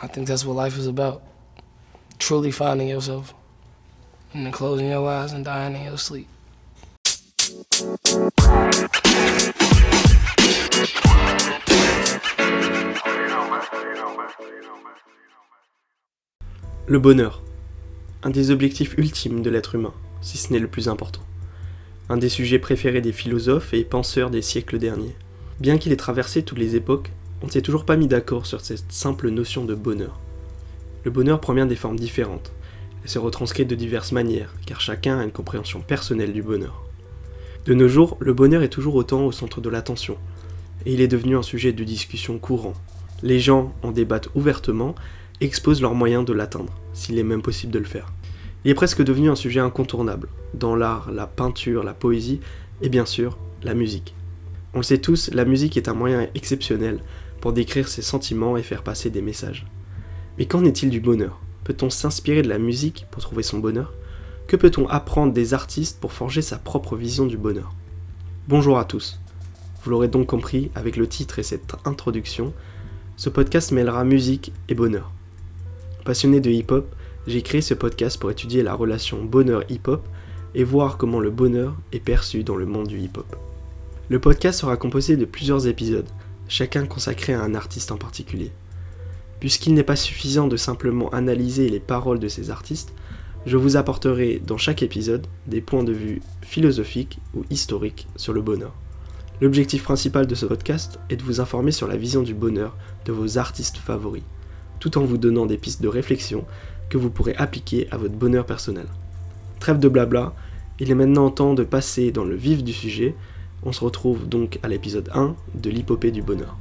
I think that's what life is about. Truly finding yourself. And then closing your eyes and dying in your sleep. Le bonheur. Un des objectifs ultimes de l'être humain, si ce n'est le plus important. Un des sujets préférés des philosophes et penseurs des siècles derniers. Bien qu'il ait traversé toutes les époques, on ne s'est toujours pas mis d'accord sur cette simple notion de bonheur. Le bonheur prend bien des formes différentes, et se retranscrit de diverses manières, car chacun a une compréhension personnelle du bonheur. De nos jours, le bonheur est toujours autant au centre de l'attention, et il est devenu un sujet de discussion courant. Les gens en débattent ouvertement exposent leurs moyens de l'atteindre, s'il est même possible de le faire. Il est presque devenu un sujet incontournable, dans l'art, la peinture, la poésie, et bien sûr, la musique. On le sait tous, la musique est un moyen exceptionnel pour décrire ses sentiments et faire passer des messages. Mais qu'en est-il du bonheur? Peut-on s'inspirer de la musique pour trouver son bonheur? Que peut-on apprendre des artistes pour forger sa propre vision du bonheur? Bonjour à tous. Vous l'aurez donc compris avec le titre et cette introduction, ce podcast mêlera musique et bonheur. Passionné de hip-hop, j'ai créé ce podcast pour étudier la relation bonheur-hip-hop et voir comment le bonheur est perçu dans le monde du hip-hop. Le podcast sera composé de plusieurs épisodes, chacun consacré à un artiste en particulier. Puisqu'il n'est pas suffisant de simplement analyser les paroles de ces artistes, je vous apporterai dans chaque épisode des points de vue philosophiques ou historiques sur le bonheur. L'objectif principal de ce podcast est de vous informer sur la vision du bonheur de vos artistes favoris, tout en vous donnant des pistes de réflexion que vous pourrez appliquer à votre bonheur personnel. Trêve de blabla, il est maintenant temps de passer dans le vif du sujet. On se retrouve donc à l'épisode 1 de l'hypopée du bonheur.